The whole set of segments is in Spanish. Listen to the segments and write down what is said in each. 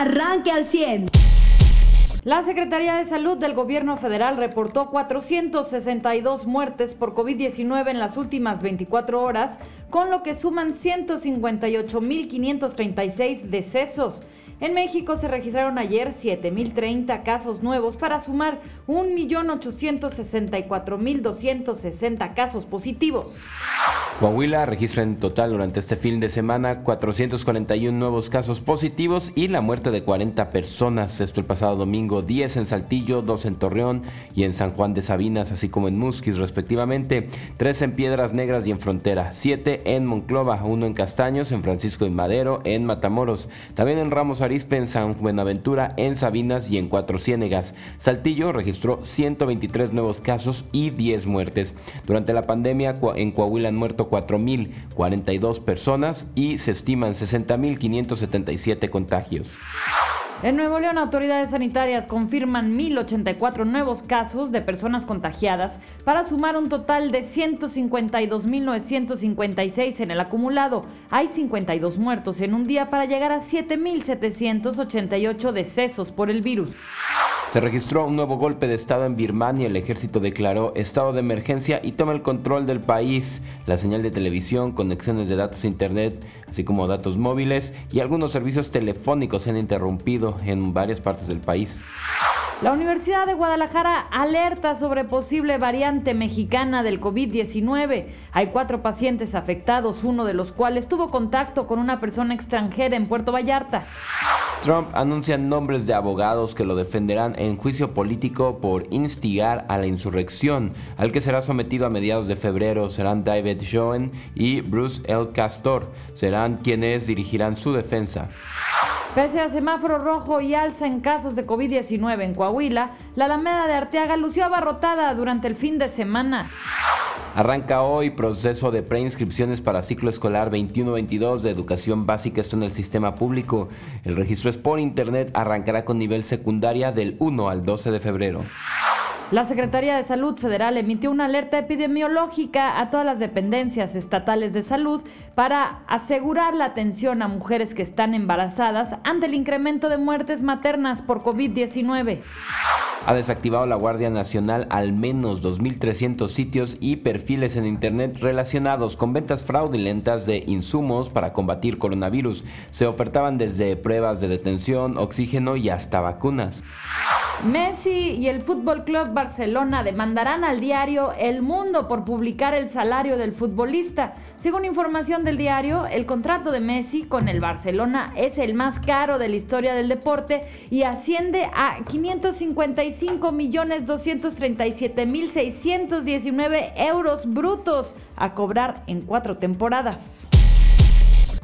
arranque al 100. La Secretaría de Salud del Gobierno Federal reportó 462 muertes por COVID-19 en las últimas 24 horas, con lo que suman 158.536 decesos. En México se registraron ayer 7.030 casos nuevos para sumar 1.864.260 casos positivos. Coahuila registra en total durante este fin de semana 441 nuevos casos positivos y la muerte de 40 personas. Esto el pasado domingo, 10 en Saltillo, 2 en Torreón y en San Juan de Sabinas, así como en Musquis respectivamente, 3 en Piedras Negras y en Frontera, 7 en Monclova, 1 en Castaños, en Francisco y Madero, en Matamoros, también en Ramos Arispe, en San Buenaventura, en Sabinas y en Cuatro Ciénegas. Saltillo registró 123 nuevos casos y 10 muertes. Durante la pandemia en Coahuila han muerto 4.042 personas y se estiman 60.577 contagios. En Nuevo León, autoridades sanitarias confirman 1.084 nuevos casos de personas contagiadas para sumar un total de 152.956 en el acumulado. Hay 52 muertos en un día para llegar a 7.788 decesos por el virus. Se registró un nuevo golpe de Estado en Birmania. El ejército declaró estado de emergencia y toma el control del país. La señal de televisión, conexiones de datos a Internet, así como datos móviles y algunos servicios telefónicos se han interrumpido en varias partes del país. La Universidad de Guadalajara alerta sobre posible variante mexicana del COVID-19. Hay cuatro pacientes afectados, uno de los cuales tuvo contacto con una persona extranjera en Puerto Vallarta. Trump anuncia nombres de abogados que lo defenderán en juicio político por instigar a la insurrección, al que será sometido a mediados de febrero. Serán David Schoen y Bruce L. Castor. Serán quienes dirigirán su defensa. Pese a semáforo rojo y alza en casos de COVID-19 en Coahuila, la Alameda de Arteaga lució abarrotada durante el fin de semana. Arranca hoy proceso de preinscripciones para ciclo escolar 21-22 de educación básica, esto en el sistema público. El registro es por internet, arrancará con nivel secundaria del 1 al 12 de febrero. La Secretaría de Salud Federal emitió una alerta epidemiológica a todas las dependencias estatales de salud para asegurar la atención a mujeres que están embarazadas ante el incremento de muertes maternas por COVID-19. Ha desactivado la Guardia Nacional al menos 2.300 sitios y perfiles en Internet relacionados con ventas fraudulentas de insumos para combatir coronavirus. Se ofertaban desde pruebas de detención, oxígeno y hasta vacunas. Messi y el Fútbol Club Barcelona demandarán al diario El Mundo por publicar el salario del futbolista. Según información del diario, el contrato de Messi con el Barcelona es el más caro de la historia del deporte y asciende a 555 millones 237 mil 619 euros brutos a cobrar en cuatro temporadas.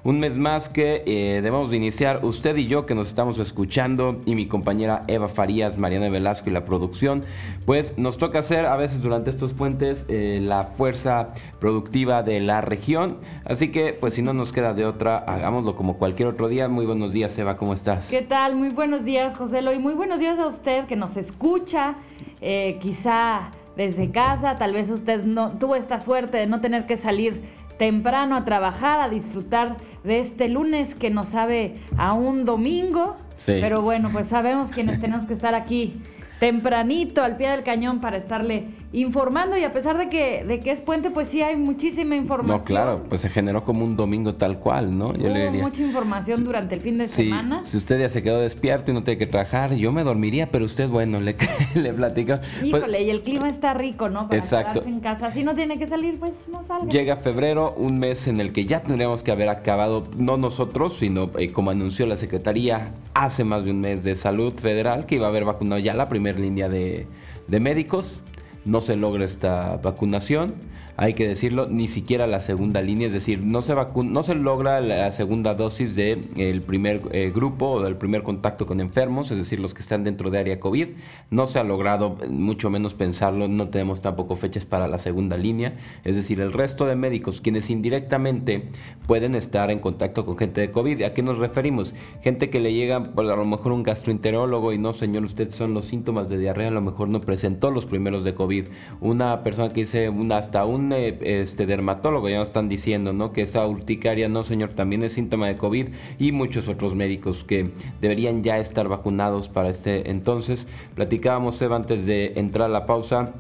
Un mes más que eh, debemos de iniciar usted y yo que nos estamos escuchando y mi compañera Eva Farías, Mariana Velasco y la producción, pues nos toca hacer a veces durante estos puentes eh, la fuerza productiva de la región. Así que pues si no nos queda de otra, hagámoslo como cualquier otro día. Muy buenos días Eva, ¿cómo estás? ¿Qué tal? Muy buenos días José y muy buenos días a usted que nos escucha, eh, quizá desde casa, tal vez usted no tuvo esta suerte de no tener que salir temprano a trabajar, a disfrutar de este lunes que nos sabe a un domingo. Pero bueno, pues sabemos quienes tenemos que estar aquí tempranito al pie del cañón para estarle informando y a pesar de que, de que es puente, pues sí hay muchísima información. No, claro, pues se generó como un domingo tal cual, ¿no? Yo le diría, mucha información durante el fin de semana. Si usted ya se quedó despierto y no tiene que trabajar, yo me dormiría, pero usted, bueno, le, le platica. Pues Híjole, y el clima está rico, ¿no? Para exacto. quedarse en casa. Si no tiene que salir, pues no salga. Llega febrero, un mes en el que ya tendríamos que haber acabado, no nosotros, sino eh, como anunció la Secretaría hace más de un mes de Salud Federal, que iba a haber vacunado ya la primera línea de, de médicos no se logra esta vacunación hay que decirlo, ni siquiera la segunda línea, es decir, no se, no se logra la segunda dosis del el primer eh, grupo o del primer contacto con enfermos, es decir, los que están dentro de área COVID. No se ha logrado, mucho menos pensarlo, no tenemos tampoco fechas para la segunda línea, es decir, el resto de médicos, quienes indirectamente pueden estar en contacto con gente de COVID. ¿A qué nos referimos? Gente que le llega, por a lo mejor un gastroenterólogo y no, señor, usted son los síntomas de diarrea, a lo mejor no presentó los primeros de COVID. Una persona que dice, un, hasta un eh, este, dermatólogo ya nos están diciendo, ¿no? Que esa urticaria, no señor, también es síntoma de COVID y muchos otros médicos que deberían ya estar vacunados para este entonces. Platicábamos, Eva, antes de entrar a la pausa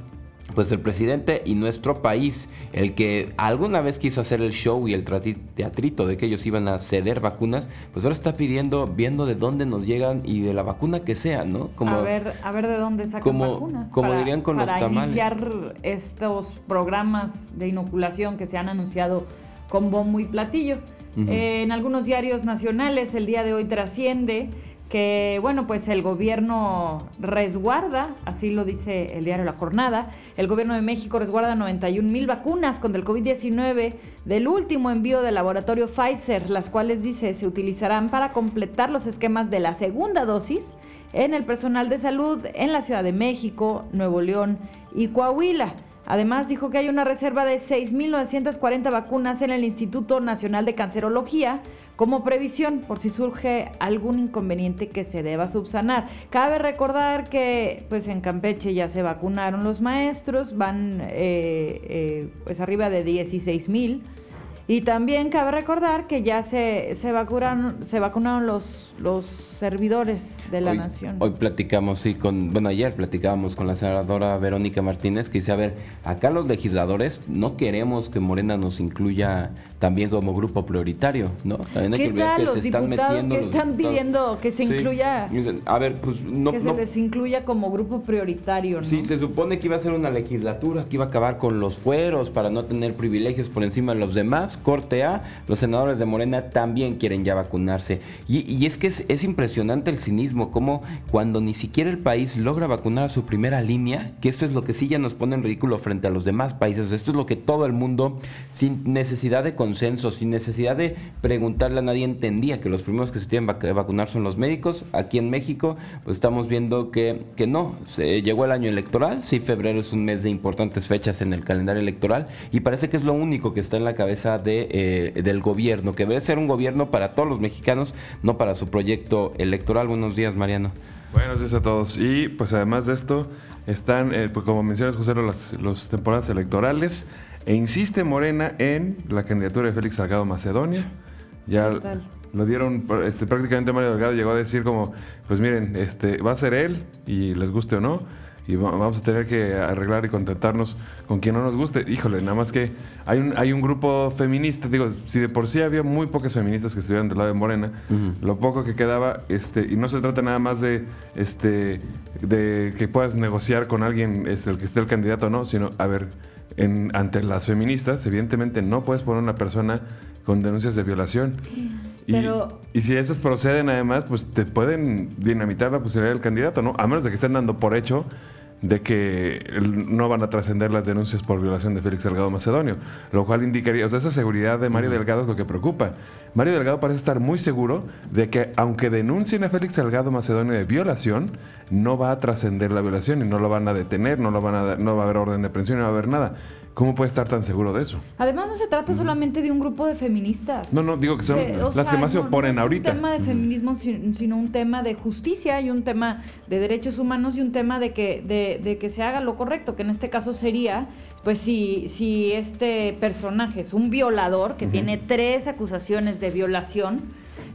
pues el presidente y nuestro país, el que alguna vez quiso hacer el show y el teatrito de que ellos iban a ceder vacunas, pues ahora está pidiendo, viendo de dónde nos llegan y de la vacuna que sea, ¿no? Como, a ver, a ver de dónde sacan como, vacunas. Como dirían con los tamales. iniciar estos programas de inoculación que se han anunciado con bombo y platillo. Eh, en algunos diarios nacionales el día de hoy trasciende que bueno, pues el gobierno resguarda, así lo dice el diario La Jornada, el gobierno de México resguarda 91 mil vacunas contra el COVID-19 del último envío del laboratorio Pfizer, las cuales dice se utilizarán para completar los esquemas de la segunda dosis en el personal de salud en la Ciudad de México, Nuevo León y Coahuila. Además, dijo que hay una reserva de 6.940 vacunas en el Instituto Nacional de Cancerología como previsión por si surge algún inconveniente que se deba subsanar. Cabe recordar que pues en Campeche ya se vacunaron los maestros, van eh, eh, pues arriba de 16 mil. Y también cabe recordar que ya se, se, vacunaron, se vacunaron los, los servidores de la nación. Hoy platicamos, sí, con, bueno, ayer platicábamos con la senadora Verónica Martínez que dice, a ver, acá los legisladores no queremos que Morena nos incluya también como grupo prioritario, ¿no? También ¿Qué tal los diputados que están pidiendo que se incluya? A ver, pues no. Que se les incluya como grupo prioritario, ¿no? Sí, se supone que iba a ser una legislatura, que iba a acabar con los fueros para no tener privilegios por encima de los demás. Corte A, los senadores de Morena también quieren ya vacunarse. Y, es que es, impresionante el cinismo, como cuando ni siquiera el país logra vacunar a su primera línea, que esto es lo que sí ya nos pone en ridículo frente a los demás países. Esto es lo que todo el mundo, sin necesidad de consenso, sin necesidad de preguntarle a nadie, entendía que los primeros que se tienen que vacunar son los médicos. Aquí en México, pues estamos viendo que, que no. Llegó el año electoral, sí, febrero es un mes de importantes fechas en el calendario electoral y parece que es lo único que está en la cabeza de, eh, del gobierno, que debe ser un gobierno para todos los mexicanos, no para su proyecto electoral. Buenos días, Mariano. Buenos días a todos. Y pues además de esto, están, eh, pues como mencionas, José, las los temporadas electorales. E insiste Morena en la candidatura de Félix Salgado Macedonia. Ya lo dieron, este, prácticamente Mario Delgado llegó a decir como, pues miren, este, va a ser él y les guste o no. Y vamos a tener que arreglar y contentarnos con quien no nos guste. Híjole, nada más que hay un, hay un grupo feminista. Digo, si de por sí había muy pocas feministas que estuvieran del lado de Morena, lo poco que quedaba, este, y no se trata nada más de, este, de que puedas negociar con alguien, este, el que esté el candidato o no, sino, a ver, ante las feministas, evidentemente no puedes poner una persona con denuncias de violación. Y, si esas proceden además, pues te pueden dinamitar la posibilidad del candidato, ¿no? A menos de que estén dando por hecho de que no van a trascender las denuncias por violación de Félix Delgado Macedonio, lo cual indicaría, o sea, esa seguridad de Mario Delgado es lo que preocupa. Mario Delgado parece estar muy seguro de que aunque denuncien a Félix Delgado Macedonio de violación, no va a trascender la violación y no lo van a detener, no, lo van a, no va a haber orden de prisión, no va a haber nada. ¿Cómo puede estar tan seguro de eso? Además, no se trata solamente de un grupo de feministas. No, no, digo que son las que más se oponen ahorita. No es un tema de feminismo, sino un tema de justicia y un tema de derechos humanos y un tema de que, de, que se haga lo correcto, que en este caso sería, pues si, si este personaje es un violador que tiene tres acusaciones de violación,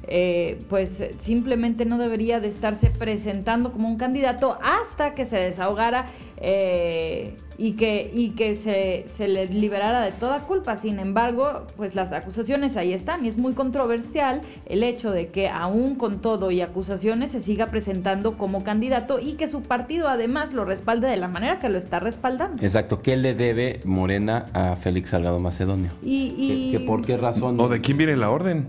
eh, pues simplemente no debería de estarse presentando como un candidato hasta que se desahogara eh, y que, y que se, se, le liberara de toda culpa. Sin embargo, pues las acusaciones ahí están y es muy controversial el hecho de que aún con todo y acusaciones se siga presentando como candidato y que su partido además lo respalde de la manera que lo está respaldando. Exacto, ¿qué le debe Morena a Félix Salgado Macedonio? Y, ¿Por qué razón? ¿O de quién viene la orden?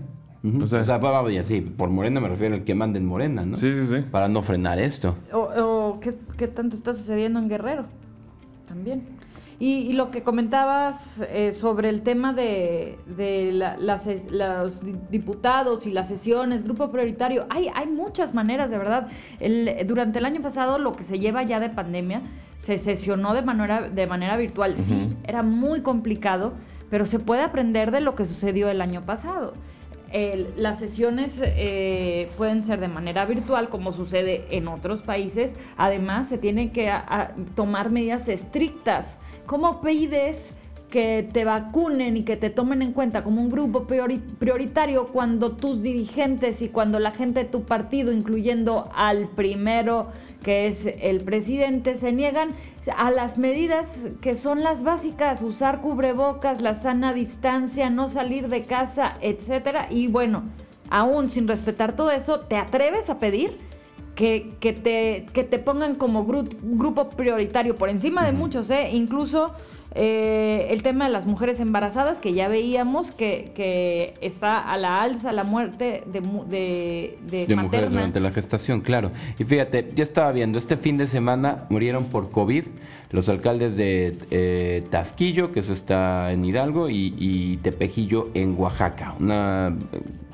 O sea, o sí, por Morena me refiero al que manden Morena, ¿no? Sí, sí, sí. Para no frenar esto. O, ¿qué, tanto está sucediendo en Guerrero también. Y, lo que comentabas eh, sobre el tema de, los diputados y las sesiones, grupo prioritario, hay, hay muchas maneras, de verdad. El, durante el año pasado, lo que se lleva ya de pandemia, se sesionó de manera, de manera virtual. Sí, era muy complicado, pero se puede aprender de lo que sucedió el año pasado las sesiones eh, pueden ser de manera virtual, como sucede en otros países. Además, se tienen que tomar medidas estrictas. ¿Cómo pides que te vacunen y que te tomen en cuenta como un grupo priori- prioritario cuando tus dirigentes y cuando la gente de tu partido, incluyendo al primero que es el presidente, se niegan a las medidas que son las básicas, usar cubrebocas, la sana distancia, no salir de casa, etcétera. Y bueno, aún sin respetar todo eso, ¿te atreves a pedir? Que, que te, que te pongan como gru- grupo prioritario por encima de muchos, ¿eh? Incluso eh, el tema de las mujeres embarazadas, que ya veíamos que, que está a la alza la muerte de, de, de De mujeres durante la gestación, claro. Y fíjate, yo estaba viendo, este fin de semana murieron por COVID los alcaldes de eh, Tasquillo, que eso está en Hidalgo, y, y Tepejillo en Oaxaca. Una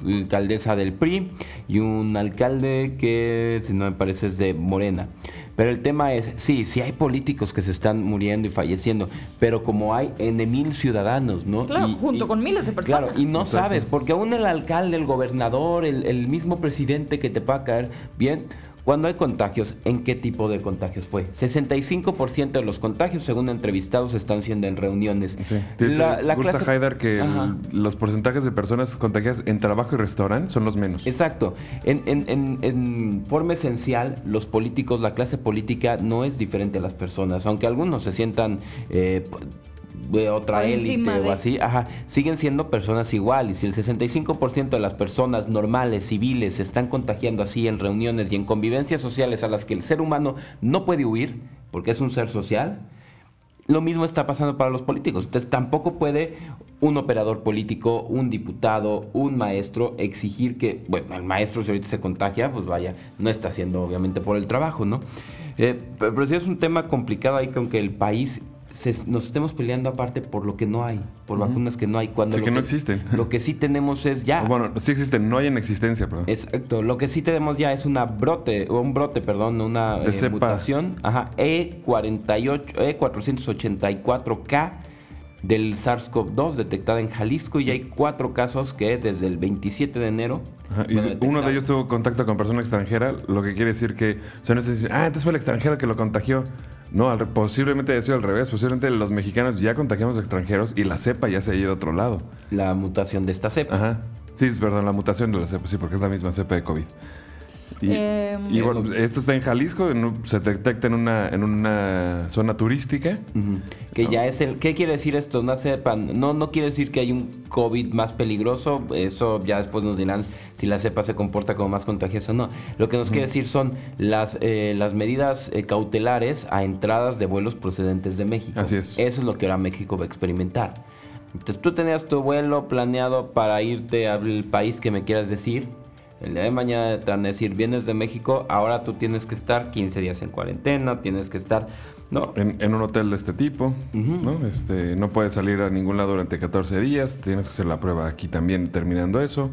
alcaldesa del PRI y un alcalde que, si no me parece, es de Morena. Pero el tema es, sí, sí hay políticos que se están muriendo y falleciendo, pero como hay en mil ciudadanos, ¿no? Claro, Y- junto y- con miles de personas. Claro, y no Exacto. sabes, porque aún el alcalde, el gobernador, el, el mismo presidente que te va a caer bien, cuando hay contagios, ¿en qué tipo de contagios fue? 65% de los contagios, según entrevistados, están siendo en reuniones. Sí. La- la clase- Haidar que el- los porcentajes de personas contagiadas en trabajo y restaurante son los menos. Exacto. En, en- en- en forma esencial, los políticos, la clase política no es diferente a las personas, aunque algunos se sientan eh, de otra élite o de- así, ajá, siguen siendo personas igual. Y si el 65% de las personas normales, civiles, se están contagiando así en reuniones y en convivencias sociales a las que el ser humano no puede huir, porque es un ser social, lo mismo está pasando para los políticos. Entonces tampoco puede un operador político, un diputado, un maestro exigir que, bueno, el maestro si ahorita se contagia, pues vaya, no está haciendo obviamente por el trabajo, ¿no? Eh, pero pero sí es un tema complicado ahí con que el país se- nos estemos peleando aparte por lo que no hay, por vacunas que no hay. Cuando Sí, lo que no existen. Lo que sí tenemos es ya. Bueno, sí existen, no hay en existencia, perdón. Exacto, lo que sí tenemos ya es una brote, o un brote, perdón, una eh, mutación, ajá, E E48, E484K del SARS-CoV-2 detectada en Jalisco y hay cuatro casos que desde el 27 de enero. Ajá, y bueno, uno de ellos tuvo contacto con persona extranjera, lo que quiere decir que son esas ah, entonces fue el extranjero que lo contagió. No, al posiblemente haya sido al revés. Posiblemente los mexicanos ya contagiamos a extranjeros y la cepa ya se ha ido a otro lado. La mutación de esta cepa. Ajá. Sí, perdón, la mutación de la cepa, sí, porque es la misma cepa de COVID. Y, Eh, y bueno, esto está en Jalisco, en un- se detecta en una, en una zona turística. Que ya es el. ¿Qué quiere decir esto? Una cepa. No, no quiere decir que hay un COVID más peligroso. Eso ya después nos dirán si la cepa se comporta como más contagiosa o no. Lo que nos quiere decir son las, eh, las medidas eh, cautelares a entradas de vuelos procedentes de México. Así es. Eso es lo que ahora México va a experimentar. Entonces tú tenías tu vuelo planeado para irte al país que me quieras decir. El día de mañana te van a decir, vienes de México, ahora tú tienes que estar 15 días en cuarentena, tienes que estar... No, En, en un hotel de este tipo. Este, no puedes salir a ningún lado durante 14 días, tienes que hacer la prueba aquí también terminando eso.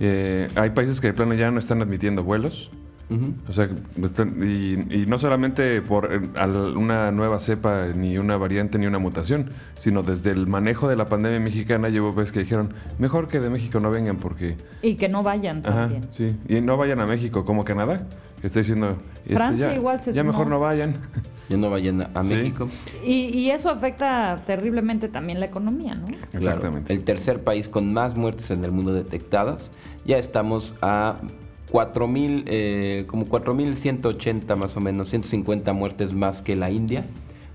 Eh, hay países que de plano ya no están admitiendo vuelos. Ujú. O sea, están- y, y no solamente por eh, al- una nueva cepa, ni una variante, ni una mutación, sino desde el manejo de la pandemia mexicana, llevo veces que dijeron, mejor que de México no vengan porque... y que no vayan Ajá, también. sí. Y no vayan a México, como Canadá, que está diciendo... este, Francia ya, igual se Ya sumó. mejor no vayan. Ya no vayan a, Sí. México. Y, y eso afecta terriblemente también la economía, ¿no? Claro, Exactamente. el tercer país con más muertes en el mundo detectadas. Ya estamos a 4.000, eh, como 4.180 más o menos, 150 muertes más que la India.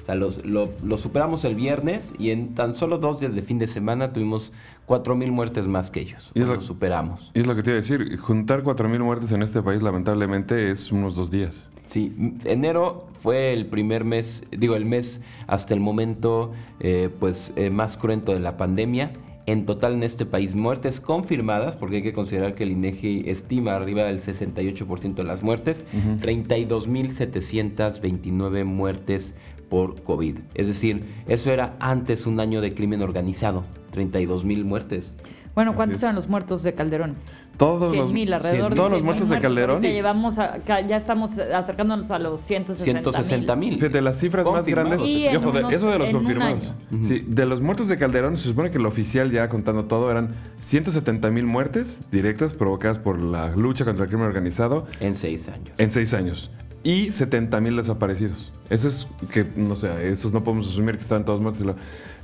O sea, los- lo, lo superamos el viernes y en tan solo dos días de fin de semana tuvimos 4.000 muertes más que ellos. Y es Lo superamos. Y es lo que te iba a decir, juntar 4.000 muertes en este país lamentablemente es unos dos días. Sí, enero fue el primer mes, digo, el mes hasta el momento eh, pues eh, más cruento de la pandemia. En total en este país muertes confirmadas, porque hay que considerar que el INEGI estima arriba del 68% de las muertes, 32.729 muertes por COVID. Es decir, eso era antes un año de crimen organizado, 32.000 muertes. Bueno, ¿cuántos eran los muertos de Calderón? Todos 100 los, mil, alrededor cien- todos de los 100 muertos de muertos. Calderón. Ahorita llevamos a- ya estamos acercándonos a los 160 160 mil. Fíjate, las cifras más Confirmados. grandes. Y y ojo, de- unos- eso de los en un confirmados. Sí, de los muertos de Calderón, se supone que el oficial, ya contando todo, eran 170 mil muertes directas provocadas por la lucha contra el crimen organizado En seis años. en seis años. Y 70 mil desaparecidos. Eso es que, no sé, esos no podemos asumir que están todos muertos.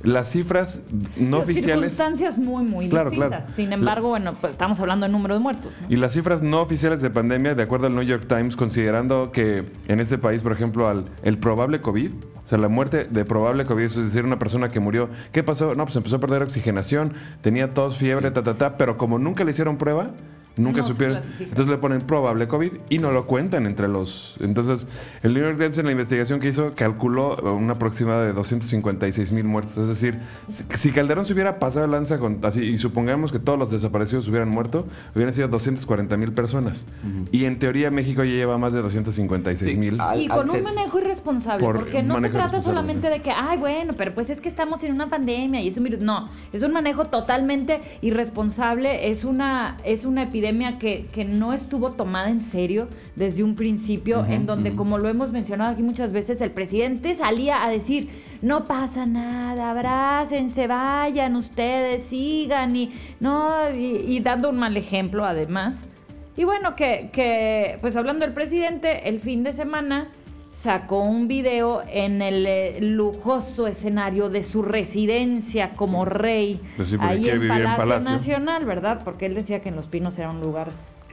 Las cifras no oficiales. Circunstancias muy, muy Claro, distintas. claro. Sin embargo, bueno, pues estamos hablando de número de muertos. ¿no? Y las cifras no oficiales de pandemia, de acuerdo al New York Times, considerando que en este país, por ejemplo, al, el probable COVID, o sea, la muerte de probable COVID, es decir, una persona que murió, ¿qué pasó? No, pues empezó a perder oxigenación, tenía tos, fiebre, ta, ta, ta, pero como nunca le hicieron prueba, nunca No supieron. Entonces le ponen probable COVID y no lo cuentan entre los. Entonces, el New York Times en la investigación que hizo calculó una aproximada de 256 mil muertos. Es decir, si, Calderón se hubiera pasado lanza con así, y supongamos que todos los desaparecidos hubieran muerto, hubieran sido 240 mil personas. Y en teoría México ya lleva más de 256 Sí, mil. al- Y con un manejo irresponsable, Por porque no se trata solamente de que, ay, bueno, pero pues es que estamos en una pandemia y es un virus. No, es un manejo totalmente irresponsable, es una, es una epidemia que, que no estuvo tomada en serio desde un principio, en donde, como lo hemos mencionado aquí muchas veces, el presidente salía a decir, no pasa nada, abrácense, vayan ustedes, sigan, y, no, y, y dando un mal ejemplo además. Y bueno, que, que, pues hablando del presidente, el fin de semana sacó un video en el eh, lujoso escenario de su residencia como rey, Pues sí, ahí en Palacio, Palacio. Nacional, ¿verdad? Porque él decía que en Los Pinos era un lugar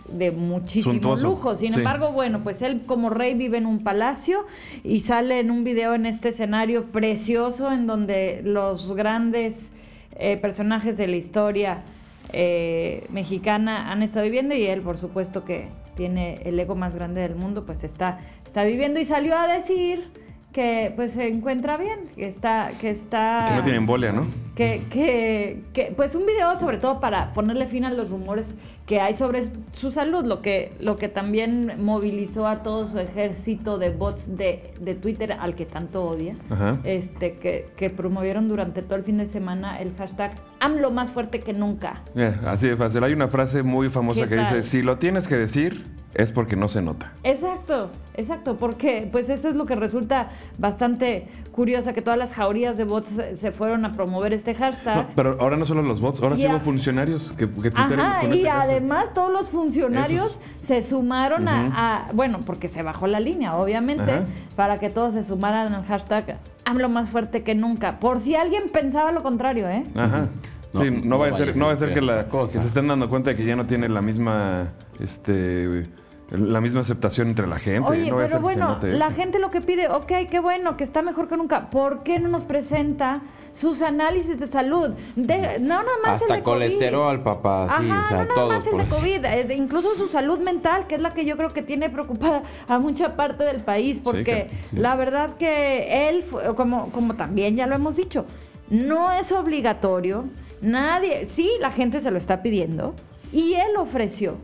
de muchísimo Suntuoso. lujo. Sin Sí. embargo, bueno, pues él como rey vive en un palacio y sale en un video en este escenario precioso en donde los grandes eh, personajes de la historia eh, mexicana han estado viviendo y él, por supuesto, que tiene el ego más grande del mundo, pues está, está viviendo y salió a decir que pues se encuentra bien, que está, que está Que no tiene embolia, ¿no? que, que, que, pues un video sobre todo para ponerle fin a los rumores que hay sobre su salud, lo que, lo que también movilizó a todo su ejército de bots de, de Twitter al que tanto odia, Ajá. este, que, que promovieron durante todo el fin de semana el hashtag AMLO más fuerte que nunca. Mira, así de fácil. Hay una frase muy famosa ¿Qué que tal? dice, si lo tienes que decir, es porque no se nota. Exacto, exacto, porque pues eso es lo que resulta bastante curiosa, que todas las jaurías de bots se, fueron a promover este hashtag. No, pero ahora no solo los bots, ahora sí hubo funcionarios que, que Ajá, con y hashtag. además todos los funcionarios Esos. se sumaron a, a- bueno, porque se bajó la línea, obviamente, Ajá. para que todos se sumaran al hashtag AMLO más fuerte que nunca. Por si alguien pensaba lo contrario, ¿eh? Ajá. No, sí, no, no vaya a ser, no va a ser que, la, que se estén dando cuenta de que ya no tiene la misma, este, la misma aceptación entre la gente. Oye, no pero bueno, la eso. gente lo que pide, ok, qué bueno, que está mejor que nunca. ¿Por qué no nos presenta sus análisis de salud? De, no nada más el Hasta de COVID. colesterol, papá. Sí, Ajá, o sea, no nada todo. más el de eso. COVID, eh, de- incluso su salud mental, que es la que yo creo que tiene preocupada a mucha parte del país, porque claro, sí. la verdad que él, fue- como, como también ya lo hemos dicho, no es obligatorio, nadie, sí, la gente se lo está pidiendo, y él ofreció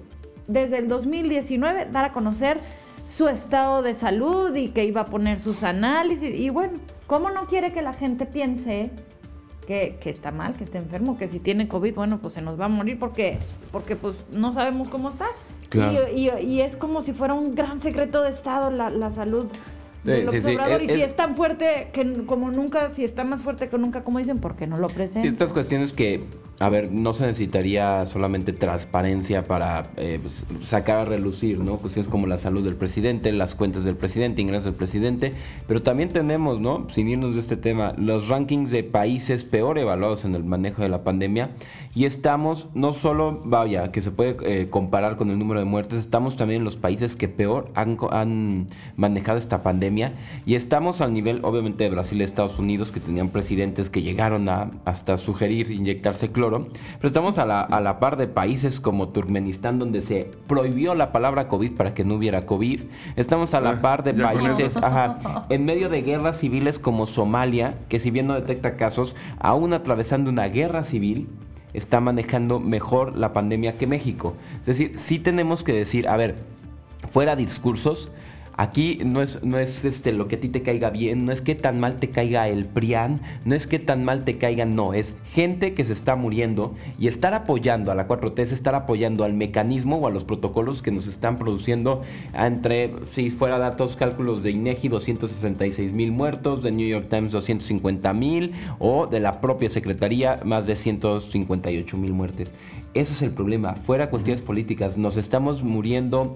desde el 2019 dar a conocer su estado de salud y que iba a poner sus análisis, y bueno, ¿cómo no quiere que la gente piense que, que está mal, que está enfermo, que si tiene COVID, bueno, pues se nos va a morir porque, porque pues no sabemos cómo está. Claro. Y, y- y es como si fuera un gran secreto de Estado la, la salud del Sí, sí, sí. observador. Es- y si es- tan fuerte que como nunca, si está más fuerte que nunca, como dicen, ¿por qué no lo presentan? Sí, estas cuestiones que, a ver, no se necesitaría solamente transparencia para eh, pues, sacar a relucir, ¿no? Cuestiones como la salud del presidente, las cuentas del presidente, ingresos del presidente, pero también tenemos, ¿no? Sin irnos de este tema, los rankings de países peor evaluados en el manejo de la pandemia y estamos, no solo, vaya, que se puede eh, comparar con el número de muertes, estamos también en los países que peor han, manejado esta pandemia y estamos al nivel, obviamente, de Brasil y Estados Unidos, que tenían presidentes que llegaron a hasta sugerir inyectarse cloro, pero estamos a la, a la par de países como Turkmenistán, donde se prohibió la palabra COVID para que no hubiera COVID, estamos a la Ah, par de países, ajá, en medio de guerras civiles como Somalia, que si bien no detecta casos, aún atravesando una guerra civil, está manejando mejor la pandemia que México. Es decir, sí tenemos que decir, a ver, fuera discursos, Aquí no es, no es este, lo que a ti te caiga bien, no es que tan mal te caiga el PRIAN, no es que tan mal te caiga, no, es gente que se está muriendo y estar apoyando a la 4T es estar apoyando al mecanismo o a los protocolos que nos están produciendo entre, si fuera datos, cálculos de INEGI, 266 mil muertos, de New York Times 250 mil o de la propia Secretaría más de 158 mil muertes. Eso es el problema, fuera cuestiones políticas, nos estamos muriendo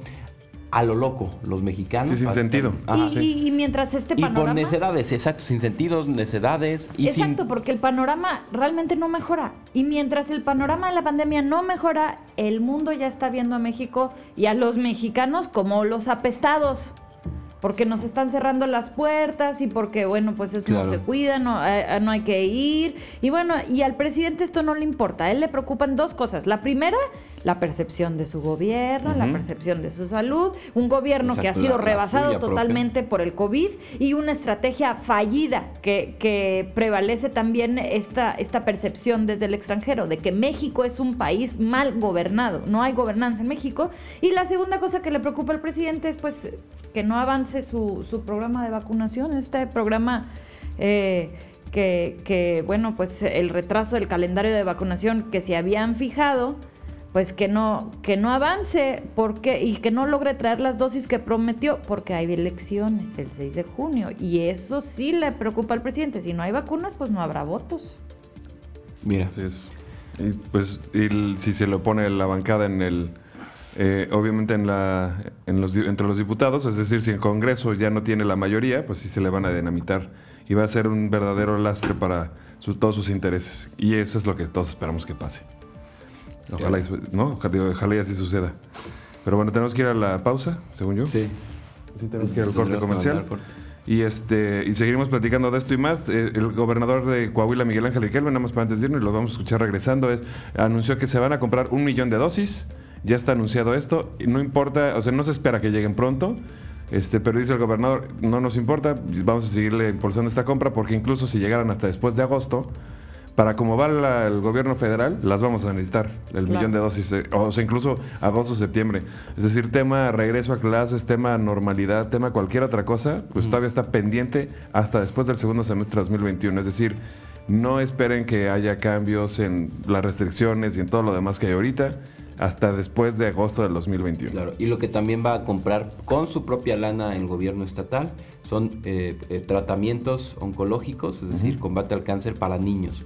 a lo loco los mexicanos. Sí, sin sentido. y, mientras este panorama... Y por necedades, exacto, sin sentidos, necedades. Y exacto, porque el panorama realmente no mejora. Y mientras el panorama de la pandemia no mejora, el mundo ya está viendo a México y a los mexicanos como los apestados porque nos están cerrando las puertas y porque, bueno, pues esto no se cuida, no, eh, no hay que ir. Y bueno, y al presidente esto no le importa, a él le preocupan dos cosas. La primera, la percepción de su gobierno, la percepción de su salud, un gobierno que ha sido rebasado totalmente por el COVID y una estrategia fallida que, que, prevalece también esta, esta percepción desde el extranjero, de que México es un país mal gobernado, no hay gobernanza en México. Y la segunda cosa que le preocupa al presidente es pues que no avance su, su programa de vacunación, este programa eh, que, que, bueno, pues el retraso del calendario de vacunación que se habían fijado, pues que no, que no avance porque, y que no logre traer las dosis que prometió, porque hay elecciones el 6 de junio. Y eso sí le preocupa al presidente. Si no hay vacunas, pues no habrá votos. Mira. Así es. Y pues si se lo pone la bancada en el eh, obviamente en la, en los, entre los diputados, es decir, si el Congreso ya no tiene la mayoría, pues sí se le van a dinamitar y va a ser un verdadero lastre para todos sus intereses. Y eso es lo que todos esperamos que pase. Ojalá, ¿no? Ojalá y así suceda. Pero bueno, tenemos que ir a la pausa, según yo. Sí. Sí, tenemos que ir al corte comercial. Y, este, y seguiremos platicando de esto y más. Eh, el gobernador de Coahuila, Miguel Ángel Riquelme, nada más para antes de irnos, y lo vamos a escuchar regresando, es, anunció que se van a comprar un millón de dosis ya está anunciado esto, no importa, o sea, no se espera que lleguen pronto. Este, pero dice el gobernador, no nos importa, vamos a seguirle impulsando esta compra porque incluso si llegaran hasta después de agosto, para como va el gobierno federal, las vamos a necesitar, el millón de dosis, eh, o sea, incluso agosto, septiembre. Es decir, tema regreso a clases, tema normalidad, tema cualquier otra cosa, pues todavía está pendiente hasta después del segundo semestre de 2021. Es decir, no esperen que haya cambios en las restricciones y en todo lo demás que hay ahorita hasta después de agosto del 2021. Claro, y lo que también va a comprar con su propia lana el gobierno estatal son eh, eh, tratamientos oncológicos, es decir, combate al cáncer para niños,